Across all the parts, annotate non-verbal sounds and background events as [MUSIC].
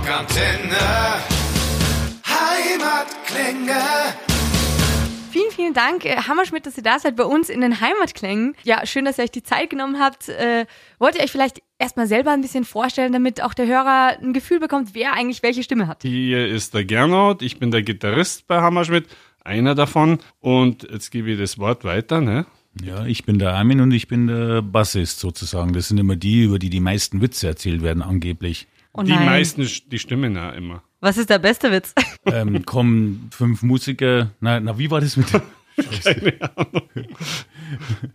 Rockantenne. Heimatklänge. Vielen, vielen Dank, äh, Hammerschmidt, dass ihr da seid bei uns in den Heimatklängen. Ja, schön, dass ihr euch die Zeit genommen habt. Äh, wollt ihr euch vielleicht erstmal selber ein bisschen vorstellen, damit auch der Hörer ein Gefühl bekommt, wer eigentlich welche Stimme hat? Hier ist der Gernot, ich bin der Gitarrist bei Hammerschmidt, einer davon. Und jetzt gebe ich das Wort weiter, ne? Ja, ich bin der Armin und ich bin der Bassist sozusagen. Das sind immer die, über die die meisten Witze erzählt werden, angeblich. Oh die nein. meisten, die stimmen ja immer. Was ist der beste Witz? [LAUGHS] Ähm, kommen fünf Musiker. Na, na, wie war das mit dem? [LAUGHS] Keine Ahnung.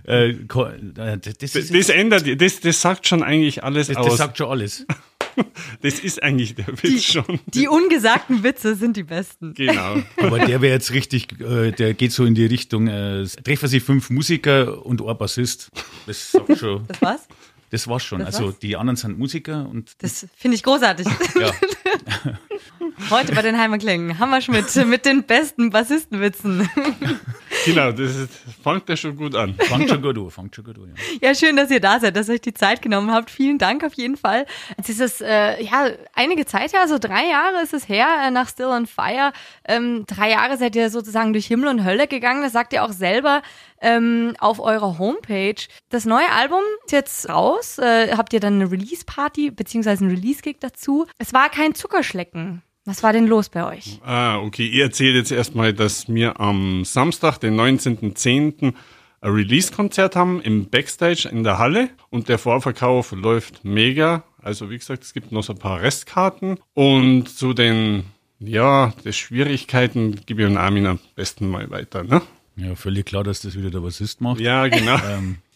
Äh, äh, das, Das, ist, das ändert, das, das sagt schon eigentlich alles das, aus. das sagt schon alles. [LAUGHS] das ist eigentlich der Witz schon. Die ungesagten Witze sind die besten. Genau. Aber der wäre jetzt richtig, äh, der geht so in die Richtung, äh, treffen sich fünf Musiker und ein Bassist. Das sagt schon, Das war's? Das war's schon. Das also war's? die anderen sind Musiker und Das finde ich großartig. ja, [LAUGHS] Heute bei den Heimatklängen. Hammerschmidt [LAUGHS] mit den besten Bassistenwitzen. genau, das ist, fängt ja schon gut an. fangt schon gut an, fangt schon gut an. Ja. Ja, schön, dass ihr da seid, dass ihr euch die Zeit genommen habt. Vielen Dank auf jeden Fall. Jetzt ist es äh, ja einige Zeit her, also drei Jahre ist es her äh, nach Still on Fire. Ähm, drei Jahre seid ihr sozusagen durch Himmel und Hölle gegangen. Das sagt ihr auch selber ähm, auf eurer Homepage. Das neue Album ist jetzt raus. Äh, habt ihr dann eine Release-Party beziehungsweise einen Release-Gig dazu? Es war kein Zuckerschlecken. Was war denn los bei euch? Ah, okay. Ihr erzählt jetzt erstmal, dass wir am Samstag, den 19.10., ein Release-Konzert haben im Backstage in der Halle und der Vorverkauf läuft mega. Also wie gesagt, es gibt noch so ein paar Restkarten und zu den, ja, den Schwierigkeiten gebe ich den Armin am besten mal weiter, ne? ja, völlig klar, dass das wieder der Bassist macht. Ja, genau.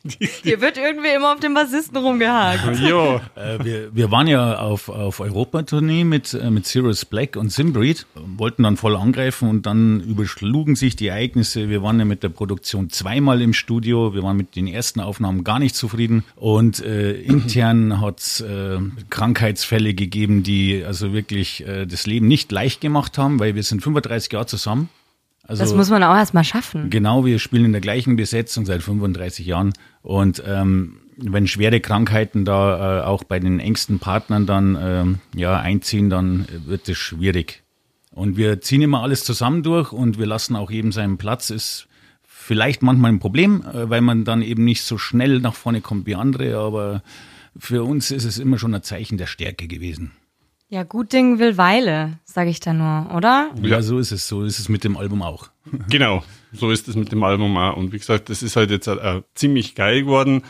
[LAUGHS] Hier wird irgendwie immer auf den Bassisten rumgehakt. [LAUGHS] jo. Äh, wir, wir waren ja auf, auf Europatournee mit, äh, mit Sirius Black und Simbreed, wollten dann voll angreifen und dann überschlugen sich die Ereignisse. Wir waren ja mit der Produktion zweimal im Studio, wir waren mit den ersten Aufnahmen gar nicht zufrieden und äh, intern [CLEARS THROAT] hat es äh, Krankheitsfälle gegeben, die also wirklich äh, das Leben nicht leicht gemacht haben, weil wir sind 35 Jahre zusammen. Also, Das muss man auch erstmal schaffen. Genau, wir spielen in der gleichen Besetzung seit 35 Jahren. Und ähm, wenn schwere Krankheiten da äh, auch bei den engsten Partnern dann ähm, ja, einziehen, dann wird es schwierig. Und wir ziehen immer alles zusammen durch und wir lassen auch jedem seinen Platz. Ist vielleicht manchmal ein Problem, äh, weil man dann eben nicht so schnell nach vorne kommt wie andere, aber für uns ist es immer schon ein Zeichen der Stärke gewesen. Ja, gut Ding will Weile, sage ich da nur, oder? Ja, so ist es. So ist es mit dem Album auch. [LAUGHS] Genau, so ist es mit dem Album auch. Und wie gesagt, das ist halt jetzt äh, ziemlich geil geworden.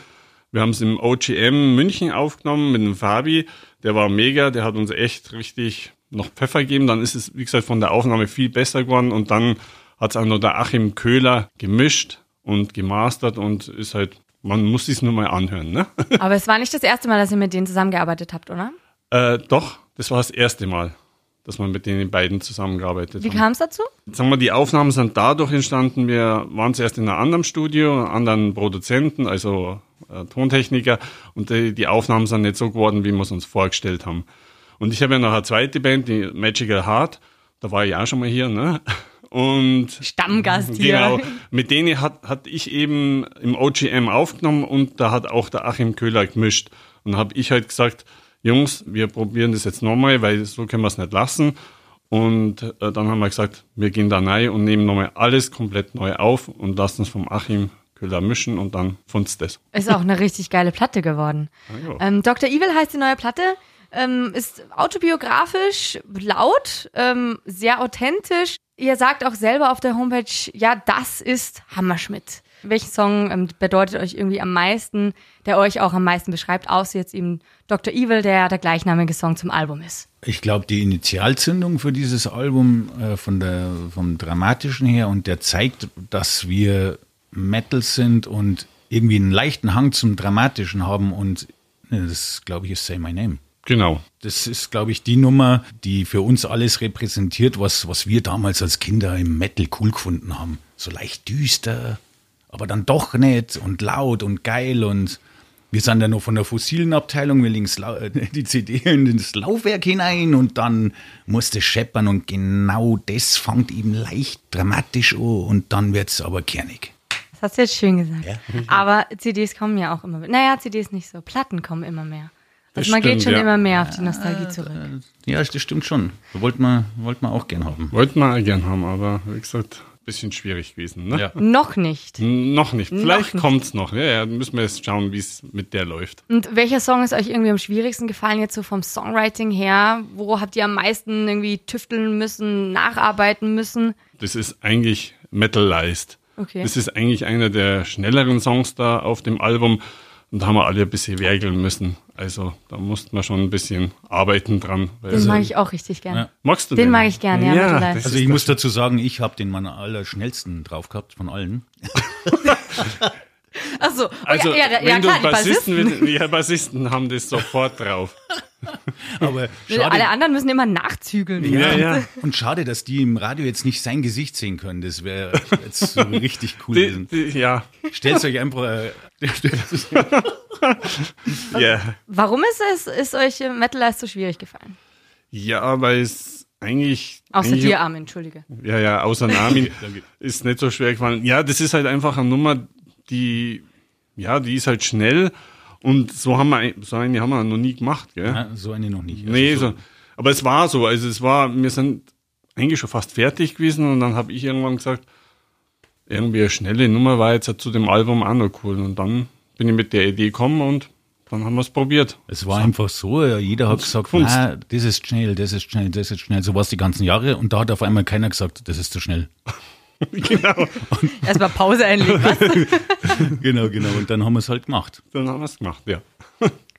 Wir haben es im OGM München aufgenommen mit dem Fabi. Der war mega, der hat uns echt richtig noch Pfeffer gegeben. Dann ist es, wie gesagt, von der Aufnahme viel besser geworden. Und dann hat es auch noch der Achim Köhler gemischt und gemastert und ist halt, man muss es nur mal anhören, ne? [LAUGHS] Aber es war nicht das erste Mal, dass ihr mit denen zusammengearbeitet habt, oder? äh, doch, das war das erste Mal, dass wir mit den beiden zusammengearbeitet Wie haben. kam es dazu? Sagen wir, die Aufnahmen sind dadurch entstanden, wir waren zuerst in einem anderen Studio, anderen Produzenten, also äh, Tontechniker, und die, die Aufnahmen sind nicht so geworden, wie wir es uns vorgestellt haben. Und ich habe ja noch eine zweite Band, die Magical Heart, da war ich auch schon mal hier, ne? Und Stammgast hier. Genau, mit denen hat, hat ich eben im OGM aufgenommen und da hat auch der Achim Köhler gemischt. Und habe ich halt gesagt, Jungs, wir probieren das jetzt nochmal, weil so können wir es nicht lassen. Und äh, dann haben wir gesagt, wir gehen da rein und nehmen nochmal alles komplett neu auf und lassen es vom Achim Köhler mischen und dann funzt das. Ist auch eine richtig geile Platte geworden. ja. Ähm, Dr. Evil heißt die neue Platte. Ähm, ist autobiografisch, laut, ähm, sehr authentisch. Ihr sagt auch selber auf der Homepage, ja, das ist Hammerschmidt. Welcher Song ähm, bedeutet euch irgendwie am meisten, der euch auch am meisten beschreibt, außer jetzt eben Dr. Evil, der der gleichnamige Song zum Album ist? Ich glaube, die Initialzündung für dieses Album äh, von der, vom Dramatischen her und der zeigt, dass wir Metal sind und irgendwie einen leichten Hang zum Dramatischen haben und ne, das, glaube ich, ist Say My Name. Genau. Das ist, glaube ich, die Nummer, die für uns alles repräsentiert, was, was wir damals als Kinder im Metal cool gefunden haben. So leicht düster, aber dann doch nett und laut und geil und wir sind ja noch von der fossilen Abteilung, wir legen äh, [LAUGHS] die CD in das Laufwerk hinein und dann musste scheppern und genau das fängt eben leicht dramatisch an und dann wird's aber kernig. Das hast du jetzt schön gesagt. [LAUGHS] Aber CDs kommen ja auch immer. Naja, CDs nicht so. Platten kommen immer mehr. Das Also man geht stimmt, schon ja. immer mehr auf die Nostalgie zurück. Ja, das stimmt schon. Wollten wir, wollten wir auch gern haben. Wollten wir auch gern haben, aber wie gesagt, bisschen schwierig gewesen. Ne? Ja. Noch nicht. N- Noch nicht. Vielleicht nicht. kommt's noch. Ja, ja, müssen wir jetzt schauen, wie es mit der läuft. Und welcher Song ist euch irgendwie am schwierigsten gefallen, jetzt so vom Songwriting her? Wo habt ihr am meisten irgendwie tüfteln müssen, nacharbeiten müssen? Das ist eigentlich Metalized. Okay. Das ist eigentlich einer der schnelleren Songs da auf dem Album. Und da haben wir alle ein bisschen werkeln müssen. Also da mussten wir schon ein bisschen arbeiten dran. Weil Den mag ich auch richtig gern. Ja. Magst du Den den? mag ich gern, ja, das Also ich muss dazu sagen, ich habe den meiner allerschnellsten drauf gehabt von allen. [LAUGHS] [LAUGHS] Ach so. Oh, Also, ja, ja, ja, wenn klar, du die Bassisten, Bassisten. ja, Bassisten haben das sofort drauf. [LAUGHS] Aber Alle schade, anderen müssen immer nachzügeln. Ja, ja. und schade, dass die im Radio jetzt nicht sein Gesicht sehen können. Das wäre jetzt so [LAUGHS] richtig cool Die, gewesen. die, ja, Stellt euch einfach. Äh, [LAUGHS] ja. Warum ist es ist euch äh, Metalized so schwierig gefallen? ja, weil es eigentlich. Außer eigentlich, dir, Armin, entschuldige. Ja, ja, außer Nami ist nicht so schwer gefallen. Ja, das ist halt einfach eine Nummer, die, ja, die ist halt schnell und so haben wir, so eine haben wir noch nie gemacht, gell? ja, so eine noch nicht. Also nee, so, so, aber es war so, also es war, wir sind eigentlich schon fast fertig gewesen und dann habe ich irgendwann gesagt, irgendwie eine schnelle Nummer war jetzt zu dem Album auch noch cool und dann bin ich mit der Idee gekommen und dann haben wir es probiert. Es war einfach so, ja, jeder hat gesagt, das ist schnell, das ist schnell, das ist schnell. So war es die ganzen Jahre und da hat auf einmal keiner gesagt, das ist zu schnell. [LAUGHS] genau, Erstmal Pause einlegen. Was? [LAUGHS] genau, genau. Und dann haben wir es halt gemacht. dann haben wir es gemacht, ja.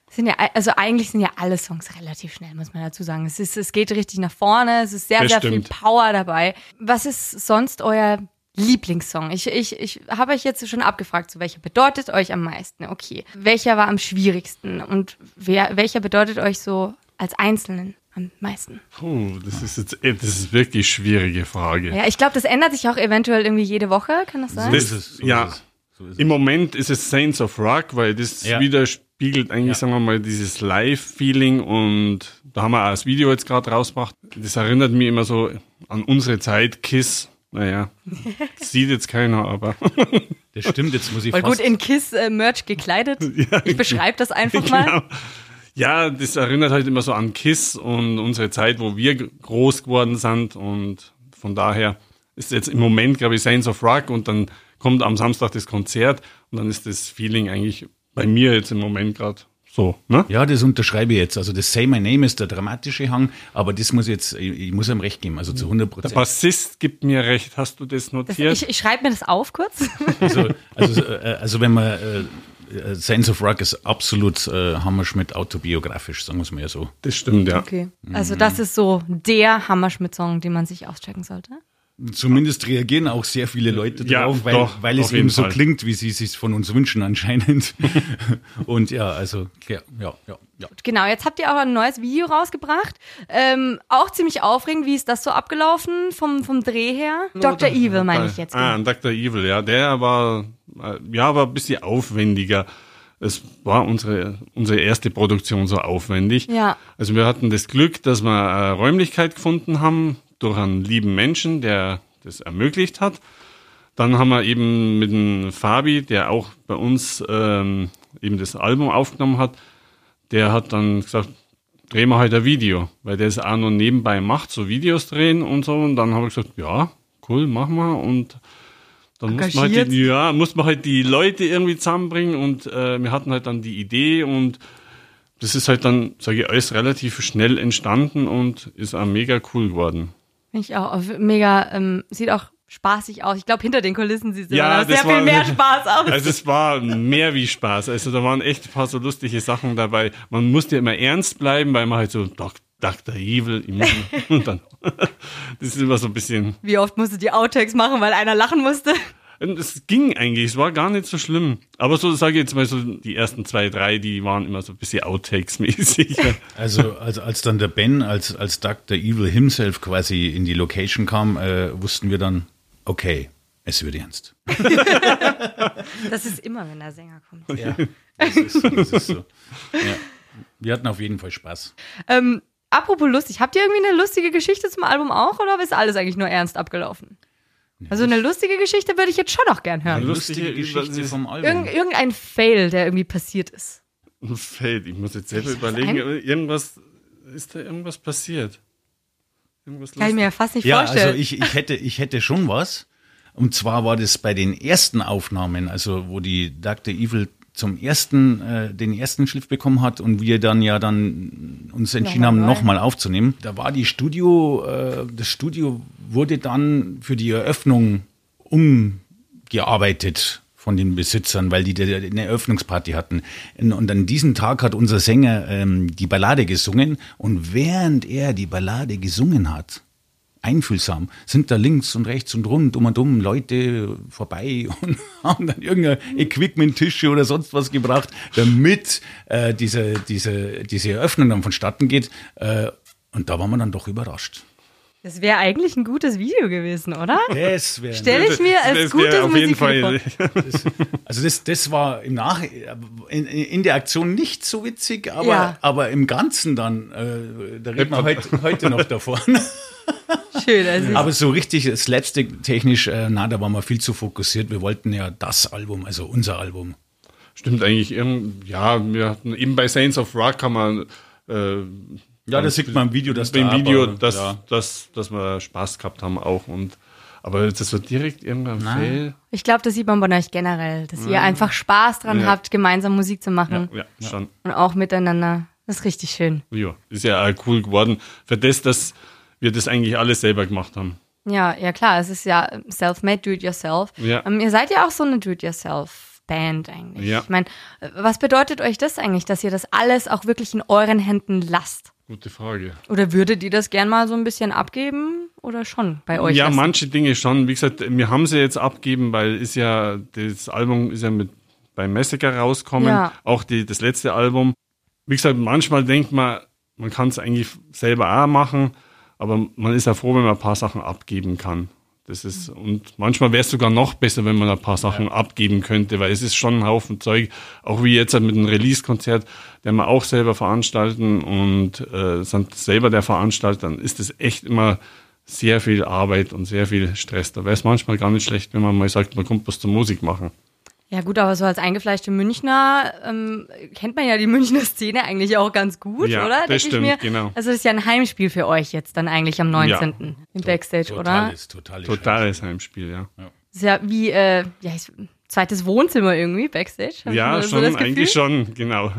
Sind ja, also eigentlich sind ja alle Songs relativ schnell, muss man dazu sagen. Es, ist, es geht richtig nach vorne, es ist sehr, Das sehr stimmt. viel Power dabei. Was ist sonst euer Lieblingssong? Ich, ich, ich habe euch jetzt schon abgefragt, so welcher bedeutet euch am meisten? Okay. Welcher war am schwierigsten? Und wer, welcher bedeutet euch so als Einzelnen am meisten? Puh, das ist jetzt, eh, das ist wirklich schwierige Frage. Ja, ich glaube, das ändert sich auch eventuell irgendwie jede Woche, kann das sein? Das- So ist es, so ja. ist es. So ist es. Im Moment ist es Saints of Rock, weil das Ja. widerspiegelt eigentlich, Ja. sagen wir mal, dieses Live-Feeling und da haben wir auch das Video jetzt gerade rausgebracht. Das erinnert mich immer so an unsere Zeit, Kiss. Naja, [LAUGHS] sieht jetzt keiner, aber Das stimmt, jetzt muss ich Voll fast... gut in Kiss-Merch gekleidet. [LAUGHS] ich beschreibe das einfach mal. genau. Ja, das erinnert halt immer so an Kiss und unsere Zeit, wo wir groß geworden sind und von daher ist jetzt im Moment, glaube ich, Saints of Rock und dann kommt am Samstag das Konzert und dann ist das Feeling eigentlich bei mir jetzt im Moment gerade so, ne? Ja, das unterschreibe ich jetzt. Also das Say My Name ist der dramatische Hang, aber das muss jetzt, ich, muss ihm recht geben, also zu 100% Der Prozent. Bassist gibt mir recht. Hast du das Das, notiert? ich ich schreibe mir das auf kurz. Also, also, äh, also wenn man äh, Sense of Rock ist absolut äh, Hammerschmidt autobiografisch, sagen wir es mal ja so. das stimmt, ja. Okay. Also das ist so der Hammerschmidt-Song, den man sich auschecken sollte. Zumindest reagieren auch sehr viele Leute Ja, drauf, weil, doch, weil es eben so Fall. klingt, wie sie es sich von uns wünschen anscheinend. [LAUGHS] Und ja, also ja, ja, ja. ja. Genau, jetzt habt ihr auch ein neues Video rausgebracht. Ähm, auch ziemlich aufregend. Wie ist das so abgelaufen vom, vom Dreh her? Dr. Evil meine ich jetzt. Ah, genau. Dr. Evil, ja. Der war, äh, ja, war ein bisschen aufwendiger. Es war unsere, unsere erste Produktion so aufwendig. Ja. Also wir hatten das Glück, dass wir eine Räumlichkeit gefunden haben durch einen lieben Menschen, der das ermöglicht hat. Dann haben wir eben mit dem Fabi, der auch bei uns ähm, eben das Album aufgenommen hat, der hat dann gesagt, drehen wir heute ein Video, weil der es auch noch nebenbei macht, so Videos drehen und so. Und dann habe ich gesagt, ja, cool, machen wir. Und dann muss man, halt die, ja, muss man halt die Leute irgendwie zusammenbringen und äh, wir hatten halt dann die Idee und das ist halt dann, sage ich, alles relativ schnell entstanden und ist auch mega cool geworden. Finde ich auch mega, ähm, sieht auch spaßig aus. Ich glaube, hinter den Kulissen sieht es Ja, sehr das viel war- mehr [LAUGHS] Spaß aus. Also es war mehr wie Spaß. Also da waren echt ein paar so lustige Sachen dabei. Man musste immer ernst bleiben, weil man halt so Dr. Evil [LAUGHS] und dann [LAUGHS] das ist immer so ein bisschen. Wie oft musstet ihr Outtakes machen, weil einer lachen musste? Und Es ging eigentlich, es war gar nicht so schlimm. Aber so sage ich jetzt mal so, die ersten zwei, drei, die waren immer so ein bisschen Outtakes-mäßig. [LAUGHS] Also als, als dann der Ben als, als Dr. Evil himself quasi in die Location kam, äh, wussten wir dann, okay, es wird ernst. [LAUGHS] Das ist immer, wenn der Sänger kommt. Ja, das ist, so, das ist so. Ja. Wir hatten auf jeden Fall Spaß. Ähm, apropos lustig, habt ihr irgendwie eine lustige Geschichte zum Album auch oder ist alles eigentlich nur ernst abgelaufen? Also eine lustige Geschichte würde ich jetzt schon noch gern hören. Eine lustige- lustige Geschichte vom Album. Irgend, irgendein Fail, der irgendwie passiert ist. Feld. Ich muss jetzt selber überlegen, ein- irgendwas, ist da irgendwas passiert? Irgendwas Kann ich mir ja fast nicht Ja, vorstellen. also ich, ich, hätte, ich hätte schon was. Und zwar war das bei den ersten Aufnahmen, also wo die Dr. Evil zum ersten, äh, den ersten Schliff bekommen hat und wir dann ja dann uns entschieden Nochmal haben, nochmal aufzunehmen. Da war die Studio, äh, das Studio wurde dann für die Eröffnung umgearbeitet von den Besitzern, weil die eine Eröffnungsparty hatten. Und an diesem Tag hat unser Sänger ähm, die Ballade gesungen und während er die Ballade gesungen hat, einfühlsam, sind da links und rechts und rund um und um Leute vorbei [LAUGHS] und haben dann irgendein Equipment-Tische oder sonst was gebracht, damit äh, diese, diese, diese Eröffnung dann vonstatten geht. Äh, und da waren wir dann doch überrascht. das wäre eigentlich ein gutes Video gewesen, oder? Das wäre Stell ich mir als Das wäre gutes auf jeden Fall. vor. [LAUGHS] Also das, das war im Nach in, in der Aktion nicht so witzig, aber, Ja. aber im Ganzen dann, äh, da reden wir heute, heute noch davon. [LAUGHS] Schön. Also aber so richtig slapstick-technisch, äh, na, da waren wir viel zu fokussiert. Wir wollten ja das Album, also unser Album. Stimmt eigentlich. irgend- Ja, wir hatten eben bei Saints of Rock haben wir äh, Ja, das sieht man im Video, dass im da Video, aber, dass, ja. dass, dass wir Spaß gehabt haben auch. Und, aber das wird direkt irgendwann Fail. ich glaube, das sieht man bei euch generell, dass ihr einfach Spaß dran Ja. habt, gemeinsam Musik zu machen Ja, schon. und auch miteinander. Das ist richtig schön. Ja, ist ja auch cool geworden. Für das, dass wir das eigentlich alles selber gemacht haben. Ja, ja klar, es ist ja self-made, do-it-yourself. Ja. Ähm, ihr seid ja auch so eine do-it-yourself-Band eigentlich. Ja. Ich meine, was bedeutet euch das eigentlich, dass ihr das alles auch wirklich in euren Händen lasst? Gute Frage. Oder würdet ihr das gern mal so ein bisschen abgeben oder schon bei euch? ja, lassen? manche Dinge schon. Wie gesagt, wir haben sie jetzt abgeben, weil ist ja, das Album ist ja mit beim Massacre rauskommen. Ja. Auch die, das letzte Album. Wie gesagt, manchmal denkt man, man kann es eigentlich selber auch machen, aber man ist ja froh, wenn man ein paar Sachen abgeben kann. Das ist, und manchmal wäre es sogar noch besser, wenn man ein paar Sachen abgeben könnte, weil es ist schon ein Haufen Zeug, auch wie jetzt halt mit einem Release-Konzert, den wir auch selber veranstalten und äh, sind selber der Veranstalter, dann ist es echt immer sehr viel Arbeit und sehr viel Stress. Da wäre es manchmal gar nicht schlecht, wenn man mal sagt, man kommt was zur Musik machen. Ja gut, aber so als eingefleischte Münchner ähm, kennt man ja die Münchner Szene eigentlich auch ganz gut, Ja, oder? das stimmt, ich mir. genau. Also das ist ja ein Heimspiel für euch jetzt dann eigentlich am 19. im Backstage, oder? Totales, totales Totales Heimspiel, ja. Das ist ja wie äh, ja, ich- zweites Wohnzimmer irgendwie, Backstage. Ja, so schon, Gefühl. eigentlich schon, genau.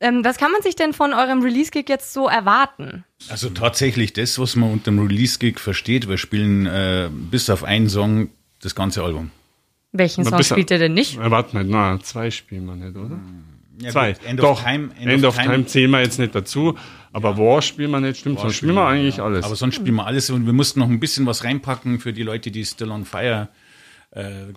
Ähm, was kann man sich denn von eurem Release-Gig jetzt so erwarten? Also tatsächlich das, was man unter dem Release-Gig versteht. Wir spielen äh, bis auf einen Song das ganze Album. Welchen Song spielt ihr denn nicht? Warte mal, na, zwei spielen wir nicht, oder? Ja, Zwei. gut, End Doch, of Time. End, of Time. zählen wir jetzt nicht dazu, aber War spielen wir nicht, stimmt, sonst spielen wir eigentlich alles. Aber sonst spielen wir alles und wir mussten noch ein bisschen was reinpacken für die Leute, die Still on Fire. Äh,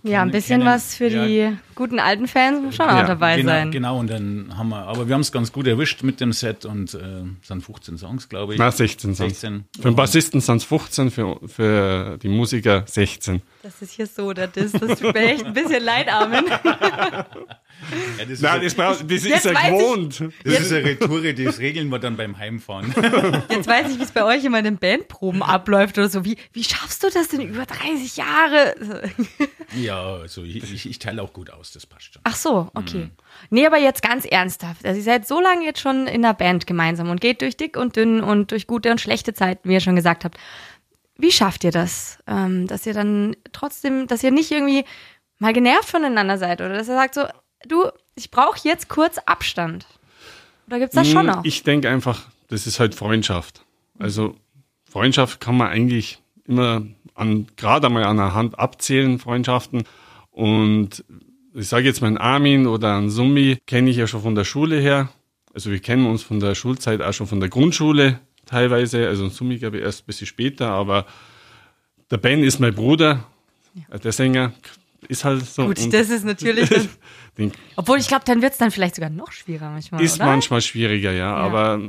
Ja, ein bisschen kennen. was für Ja, die guten alten Fans muss schon Ja, auch dabei genau, sein. Genau, und dann haben wir, aber wir haben es ganz gut erwischt mit dem Set und äh, es sind 15 Songs, glaube ich. na, 16 sind 16. Für den Bassisten sind es 15, für, für die Musiker 16. Das ist hier so, das ist, das tut mir echt ein bisschen leid, Armin. [LAUGHS] Ja, das, Nein, ist, das, brauch- das Jetzt ist ja weiß ich- gewohnt. das ist eine Retour, das regeln wir dann beim Heimfahren. [LAUGHS] Jetzt weiß ich, wie es bei euch immer in den Bandproben abläuft oder so. Wie, wie schaffst du das denn über 30 Jahre? [LAUGHS] ja, also ich, ich, ich teile auch gut aus, das passt schon. Ach so, okay. Nee, aber jetzt ganz ernsthaft. Also ihr seid so lange jetzt schon in der Band gemeinsam und geht durch dick und dünn und durch gute und schlechte Zeiten, wie ihr schon gesagt habt. Wie schafft ihr das? Ähm, dass ihr dann trotzdem, dass ihr nicht irgendwie mal genervt voneinander seid oder dass ihr sagt so, du, ich brauche jetzt kurz Abstand. Oder gibt's das schon noch? Hm, Ich denke einfach, das ist halt Freundschaft. Also Freundschaft kann man eigentlich immer an, gerade einmal an der Hand abzählen, Freundschaften. Und ich sage jetzt mal einen Armin oder einen Summi, kenne ich ja schon von der Schule her. Also wir kennen uns von der Schulzeit auch schon von der Grundschule teilweise. Also einen Summi glaube ich erst ein bisschen später, aber der Ben ist mein Bruder, äh, der Sänger ist halt so. Gut, Und das ist natürlich. [LAUGHS] Das, den obwohl ich glaube, dann wird's dann vielleicht sogar noch schwieriger manchmal. Ist oder? manchmal schwieriger, ja, aber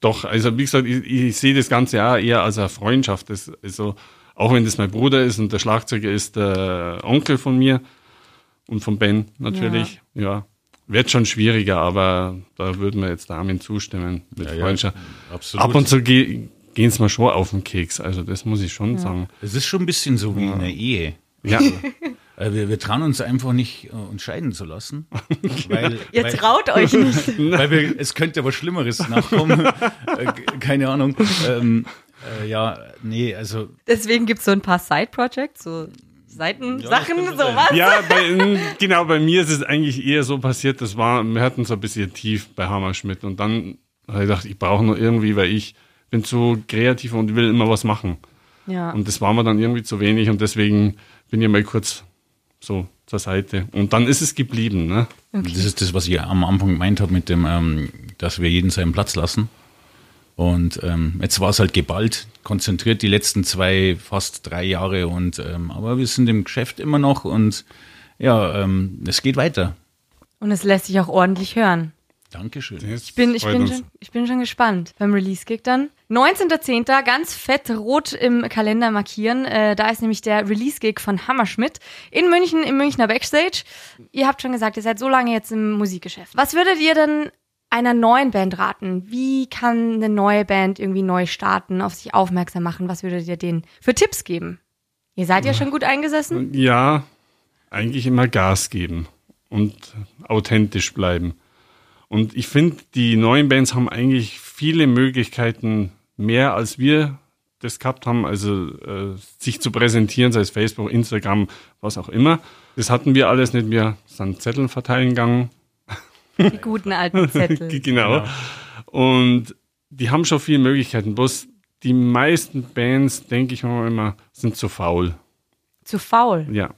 doch, also wie gesagt, ich, ich sehe das Ganze ja eher als eine Freundschaft. Das, also, auch wenn das mein Bruder ist und der Schlagzeuger ist der Onkel von mir und von Ben natürlich, ja. Wird schon schwieriger, aber da würden wir jetzt Armin zustimmen mit ja, Freundschaft. absolut. Ab und zu ge gehen es mir schon auf den Keks, also das muss ich schon sagen. Es ist schon ein bisschen so wie in einer Ehe. Ja, [LAUGHS] wir, wir trauen uns einfach nicht, äh, uns scheiden zu lassen. [LAUGHS] Weil, Ihr weil, traut euch [LAUGHS] nicht. Weil wir, es könnte was Schlimmeres nachkommen. [LAUGHS] Äh, keine Ahnung. Ähm, äh, ja, nee, also. Deswegen gibt es so ein paar Side-Projects, so Seitensachen, ja, sowas. Ja, bei, genau, bei mir ist es eigentlich eher so passiert, das war, wir hatten so ein bisschen tief bei Hammerschmidt und dann habe ich gedacht, ich brauche nur irgendwie, weil ich bin zu kreativ und will immer was machen. Ja. Und das war mir dann irgendwie zu wenig und deswegen bin ich mal kurz so zur Seite. Und dann ist es geblieben. Ne? Okay. Das ist das, was ich am Anfang gemeint habe, mit dem, ähm, dass wir jeden seinen Platz lassen. Und ähm, jetzt war es halt geballt, konzentriert die letzten zwei, fast drei Jahre. Und ähm, aber wir sind im Geschäft immer noch und ja, ähm, es geht weiter. Und es lässt sich auch ordentlich hören. Dankeschön. Ich bin, ich, bin schon, ich bin schon gespannt beim Release-Gig dann. 19.10. ganz fett rot im Kalender markieren. Äh, da ist nämlich der Release-Gig von Hammerschmidt in München, im Münchner Backstage. Ihr habt schon gesagt, ihr seid so lange jetzt im Musikgeschäft. Was würdet ihr denn einer neuen Band raten? Wie kann eine neue Band irgendwie neu starten, auf sich aufmerksam machen? Was würdet ihr denen für Tipps geben? Ihr seid ja schon gut eingesessen? Ja, eigentlich immer Gas geben und authentisch bleiben. Und ich finde, die neuen Bands haben eigentlich viele Möglichkeiten mehr, als wir das gehabt haben, also äh, sich zu präsentieren, sei es Facebook, Instagram, was auch immer. Das hatten wir alles nicht. Wir sind Zettel verteilen gegangen. Die guten alten [LAUGHS] Zettel. genau. genau. Und die haben schon viele Möglichkeiten. Bloß die meisten Bands, denke ich mal immer, sind zu faul. Zu faul? Ja.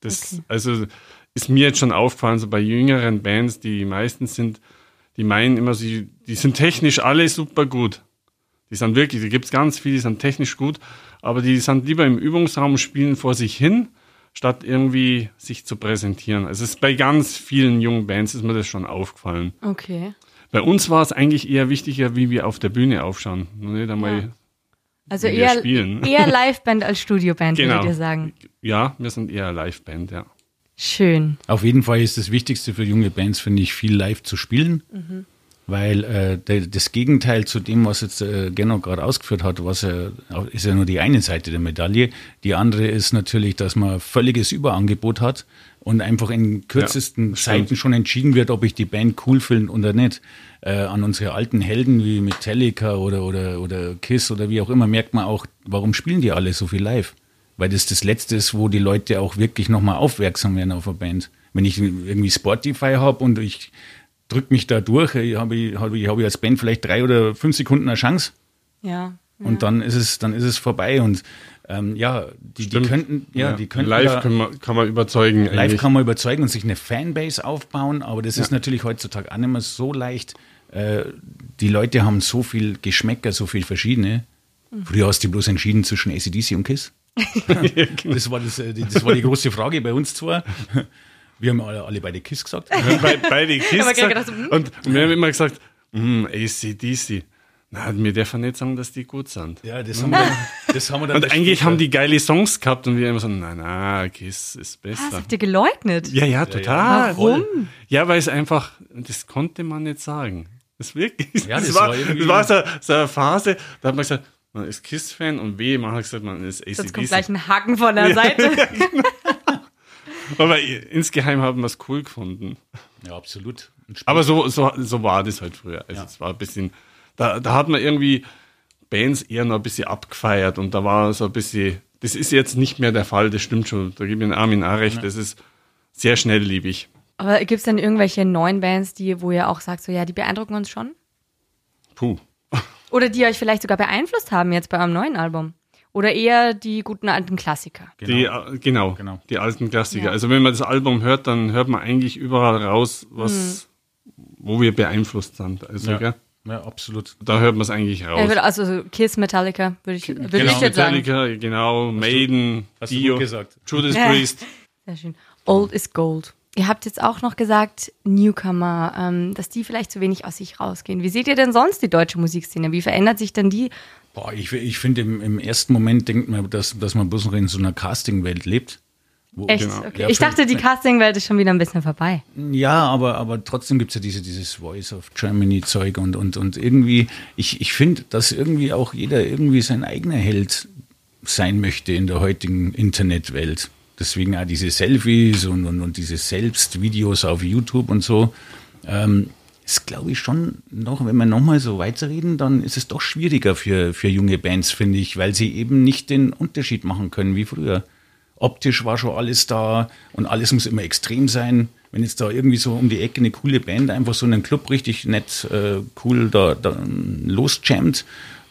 Das, okay. Also ist mir jetzt schon aufgefallen, so bei jüngeren Bands, die meistens sind, die meinen immer, sie, die sind technisch alle super gut. Die sind wirklich, da gibt es ganz viele, die sind technisch gut, aber die sind lieber im Übungsraum spielen vor sich hin, statt irgendwie sich zu präsentieren. Also es ist bei ganz vielen jungen Bands ist mir das schon aufgefallen. Okay. Bei uns war es eigentlich eher wichtiger, wie wir auf der Bühne aufschauen. Nicht einmal, ja. Also eher, eher [LAUGHS] Liveband als Studioband, genau. würdet ihr sagen? Ja, wir sind eher Liveband, ja. Schön. Auf jeden Fall ist das Wichtigste für junge Bands, finde ich, viel live zu spielen. Mhm. Weil äh, der, das Gegenteil zu dem, was jetzt äh, Genno gerade ausgeführt hat, was äh, ist ja nur die eine Seite der Medaille. Die andere ist natürlich, dass man völliges Überangebot hat und einfach in kürzesten ja, Zeiten schon entschieden wird, ob ich die Band cool finde oder nicht. Äh, an unsere alten Helden wie Metallica oder, oder, oder Kiss oder wie auch immer merkt man auch, warum spielen die alle so viel live? Weil das das Letzte ist, wo die Leute auch wirklich nochmal aufmerksam werden auf eine Band. Wenn ich irgendwie Spotify habe und ich drücke mich da durch, habe ich, hab ich, hab ich als Band vielleicht drei oder fünf Sekunden eine Chance. Ja. Und dann ist es, dann ist es vorbei. Und ähm, ja, die, die, könnten, ja, ja, die könnten. Live da, kann, man, kann man überzeugen. Live eigentlich. kann man überzeugen und sich eine Fanbase aufbauen, aber das ja. ist natürlich heutzutage auch nicht mehr so leicht. Äh, die Leute haben so viel Geschmäcker, so viel verschiedene. Mhm. Früher hast du bloß entschieden zwischen ACDC und Kiss. Das, war das, äh, das war die große Frage bei uns zwar. Wir haben alle, alle beide Kiss gesagt. Be beide Kiss gesagt. Gedacht, hm? und wir haben immer gesagt, mm, ACDC. Na, wir dürfen nicht sagen, dass die gut sind. Ja, das haben wir, das haben wir dann. Und eigentlich haben die geile Songs gehabt und wir immer so, nein, nein, Kiss ist besser. Ah, das habt ihr geleugnet? Ja, ja, total. Ja, Warum? Ja, weil es einfach, das konnte man nicht sagen. Das wirklich. Ja, das, das war, war, das war so, so eine Phase, da hat man gesagt, man ist KISS-Fan und W, man hat gesagt, man ist ACDC. Jetzt kommt gleich ein Haken von der [LAUGHS] Seite. Aber insgeheim haben wir es cool gefunden. Ja, absolut. Aber so, so, so war das halt früher. Also ja. es war ein bisschen, da, da hat man irgendwie Bands eher noch ein bisschen abgefeiert und da war so ein bisschen, das ist jetzt nicht mehr der Fall, das stimmt schon. Da gebe ich Armin auch recht, ja. das ist sehr schnellliebig. Aber gibt es denn irgendwelche neuen Bands, die, wo ihr auch sagt, so ja, die beeindrucken uns schon? Puh. Oder die euch vielleicht sogar beeinflusst haben jetzt bei eurem neuen Album. Oder eher die guten alten Klassiker. Genau, die, äh, genau, genau, die alten Klassiker. Ja. Also wenn man das Album hört, dann hört man eigentlich überall raus, was, mhm. wo wir beeinflusst sind. Also, ja. Gell? Ja, absolut. Da hört man es eigentlich raus. Also Kiss, Metallica, würde ich, würd genau, ich jetzt Metallica, sagen. genau, Maiden, hast du, hast Dio, gesagt. Judas Priest. Sehr schön. Old is Gold. Ihr habt jetzt auch noch gesagt, Newcomer, ähm, dass die vielleicht zu wenig aus sich rausgehen. Wie seht ihr denn sonst die deutsche Musikszene? Wie verändert sich denn die? Boah, ich, ich finde, im, im, ersten Moment denkt man, dass, dass man bloß noch in so einer Casting-Welt lebt. Wo, Echt? Genau. Okay. Ja, ich dachte, die Casting-Welt ist schon wieder ein bisschen vorbei. Ja, aber, aber trotzdem gibt es ja diese, dieses Voice of Germany-Zeug und, und, und irgendwie, ich, ich finde, dass irgendwie auch jeder irgendwie sein eigener Held sein möchte in der heutigen Internetwelt. Deswegen auch diese Selfies und, und, und diese Selbstvideos auf YouTube und so. Ähm, ist, glaube ich, schon noch, wenn wir nochmal so weiterreden, dann ist es doch schwieriger für, für junge Bands, finde ich, weil sie eben nicht den Unterschied machen können wie früher. Optisch war schon alles da und alles muss immer extrem sein. Wenn jetzt da irgendwie so um die Ecke eine coole Band einfach so einen Club richtig nett, äh, cool da, da losjammt,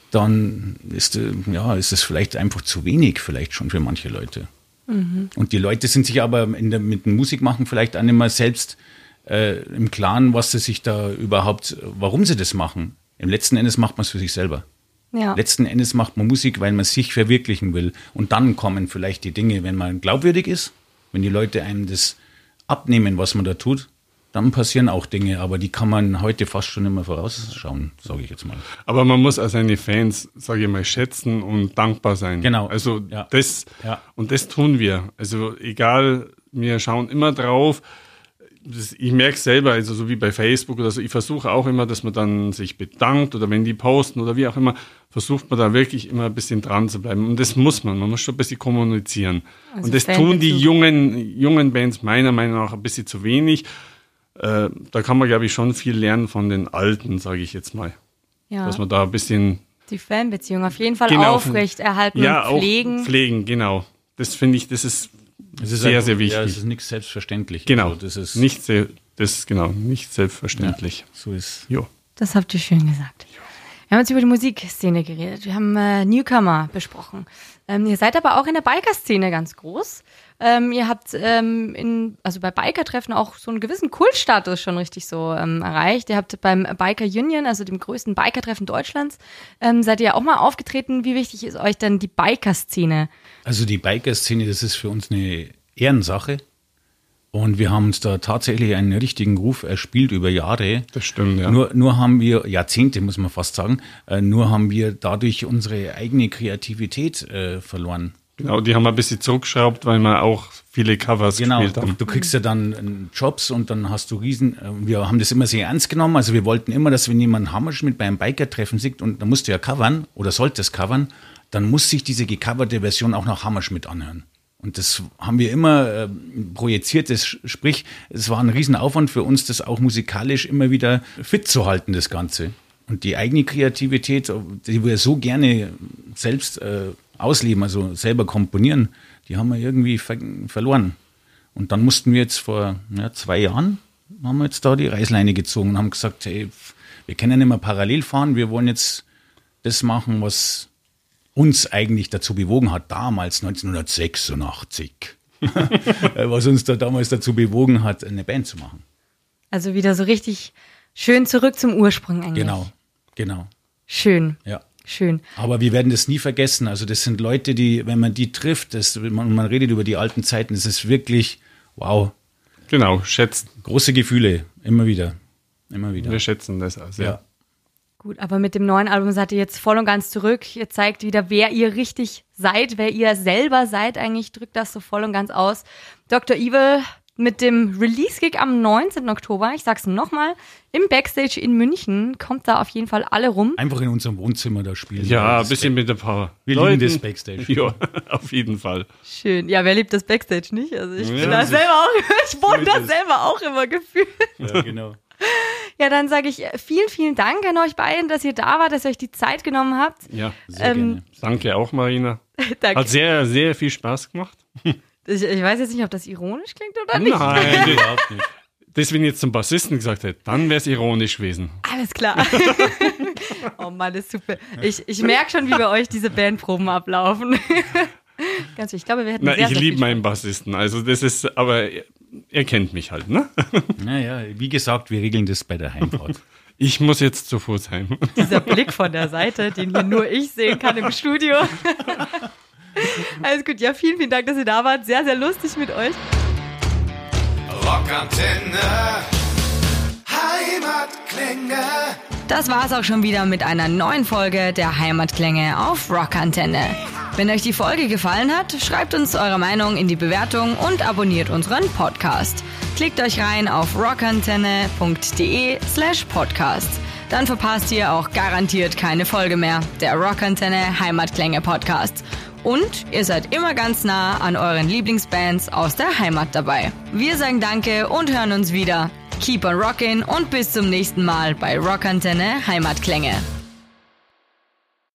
dann ist, äh, ja, ist es vielleicht einfach zu wenig, vielleicht schon für manche Leute. Mhm. Und die Leute sind sich aber der, mit dem Musikmachen vielleicht auch nicht mehr selbst äh, im Klaren, was sie sich da überhaupt, warum sie das machen. Im letzten Endes macht man es für sich selber. Ja. Letzten Endes macht man Musik, weil man sich verwirklichen will. Und dann kommen vielleicht die Dinge, wenn man glaubwürdig ist, wenn die Leute einem das abnehmen, was man da tut, dann passieren auch Dinge, aber die kann man heute fast schon immer vorausschauen, sage ich jetzt mal. Aber man muss auch seine Fans, sage ich mal, schätzen und dankbar sein. Genau. Also ja. das ja. und das tun wir. Also egal, wir schauen immer drauf, das, ich merke selber, also so wie bei Facebook oder so, ich versuche auch immer, dass man dann sich bedankt oder wenn die posten oder wie auch immer, versucht man da wirklich immer ein bisschen dran zu bleiben. Und das muss man, man muss schon ein bisschen kommunizieren. Also und das tun die jungen, jungen Bands meiner Meinung nach ein bisschen zu wenig. Äh, da kann man, glaube ich, schon viel lernen von den Alten, sage ich jetzt mal. Ja. Dass man da ein bisschen. Die Fanbeziehung auf jeden Fall genau, aufrecht erhalten ja, und pflegen. Auch pflegen, genau. Das finde ich, das ist es ist sehr, einfach, sehr wichtig. Ja, es ist nichts selbstverständlich. Genau. Also das ist nicht sehr, das genau nicht selbstverständlich. Ja, so ist. Jo. Das habt ihr schön gesagt. Wir haben jetzt über die Musikszene geredet. Wir haben äh, Newcomer besprochen. Ähm, ihr seid aber auch in der Biker-Szene ganz groß. Ähm, ihr habt ähm, in, also bei Biker-Treffen auch so einen gewissen Kultstatus schon richtig so ähm, erreicht. Ihr habt beim Biker Union, also dem größten Biker-Treffen Deutschlands, ähm, seid ihr auch mal aufgetreten. Wie wichtig ist euch denn die Biker-Szene? Also die Biker-Szene, das ist für uns eine Ehrensache. Und wir haben uns da tatsächlich einen richtigen Ruf erspielt über Jahre. Das stimmt, ja. Nur, nur haben wir, Jahrzehnte muss man fast sagen, äh, nur haben wir dadurch unsere eigene Kreativität äh, verloren. Genau, die haben wir ein bisschen zurückgeschraubt, weil wir auch viele Covers genau, gespielt haben. Du kriegst ja dann äh, Jobs und dann hast du riesen, äh, wir haben das immer sehr ernst genommen. Also wir wollten immer, dass wenn jemand Hammerschmidt beim Biker-Treffen sieht und da musst du ja covern oder solltest covern, dann muss sich diese gecoverte Version auch nach Hammerschmidt anhören. Und das haben wir immer äh, projiziert. Das, sprich, es war ein Riesenaufwand für uns, das auch musikalisch immer wieder fit zu halten, das Ganze. Und die eigene Kreativität, die wir so gerne selbst äh, ausleben, also selber komponieren, die haben wir irgendwie ver verloren. Und dann mussten wir jetzt vor ja, zwei Jahren, haben wir jetzt da die Reißleine gezogen und haben gesagt, hey, wir können nicht mehr parallel fahren, wir wollen jetzt das machen, was uns eigentlich dazu bewogen hat, damals 1986, [LAUGHS] was uns da damals dazu bewogen hat, eine Band zu machen. Also wieder so richtig schön zurück zum Ursprung eigentlich. Genau, genau. Schön. Ja. Schön. Aber wir werden das nie vergessen. Also das sind Leute, die, wenn man die trifft, das, man, man redet über die alten Zeiten, das ist wirklich, wow. Genau, schätzen. Große Gefühle, immer wieder. Immer wieder. Wir schätzen das auch sehr. Ja. Gut, aber mit dem neuen Album seid ihr jetzt voll und ganz zurück. Ihr zeigt wieder, wer ihr richtig seid, wer ihr selber seid. Eigentlich drückt das so voll und ganz aus. Dr. Evil mit dem Release-Gig am 19. Oktober, ich sag's nochmal, im Backstage in München. Kommt da auf jeden Fall alle rum. Einfach in unserem Wohnzimmer da spielen. Ja, ein bisschen mit ein paar Wir Leuten. lieben das Backstage. Ja, [LAUGHS] auf jeden Fall. Schön. Ja, wer liebt das Backstage nicht? Also ich ja, bin da selber auch, [LAUGHS] ich wohne da selber auch immer gefühlt. Ja, genau. Ja, dann sage ich äh, vielen, vielen Dank an euch beiden, dass ihr da wart, dass ihr euch die Zeit genommen habt. Ja, sehr ähm, gerne. Danke auch, Marina. [LAUGHS] Danke. Hat sehr, sehr viel Spaß gemacht. Ich, ich, weiß jetzt nicht, ob das ironisch klingt oder nicht. Nein, [LAUGHS] überhaupt nicht. Das, wenn ich jetzt zum Bassisten gesagt hätte, dann wäre es ironisch gewesen. Alles klar. [LAUGHS] oh Mann, das ist super. Ich, ich merke schon, wie bei euch diese Bandproben ablaufen. [LAUGHS] Ganz wichtig. Ich glaube, wir hätten Na, sehr, Ich liebe meinen Bassisten. Also das ist, aber er kennt mich halt, ne? Naja, wie gesagt, wir regeln das bei der Heimfahrt. Ich muss jetzt zu Fuß heim. Dieser Blick von der Seite, den hier nur ich sehen kann im Studio. [LAUGHS] Alles gut, ja, vielen, vielen Dank, dass ihr da wart. Sehr, sehr lustig mit euch. Rockantenne, Heimatklänge. Das war's auch schon wieder mit einer neuen Folge der Heimatklänge auf Rockantenne. Wenn euch die Folge gefallen hat, schreibt uns eure Meinung in die Bewertung und abonniert unseren Podcast. Klickt euch rein auf rockantenne.de slash podcast. Dann verpasst ihr auch garantiert keine Folge mehr. Der Rockantenne Heimatklänge Podcast. Und ihr seid immer ganz nah an euren Lieblingsbands aus der Heimat dabei. Wir sagen Danke und hören uns wieder. Keep on rockin' und bis zum nächsten Mal bei Rockantenne Heimatklänge.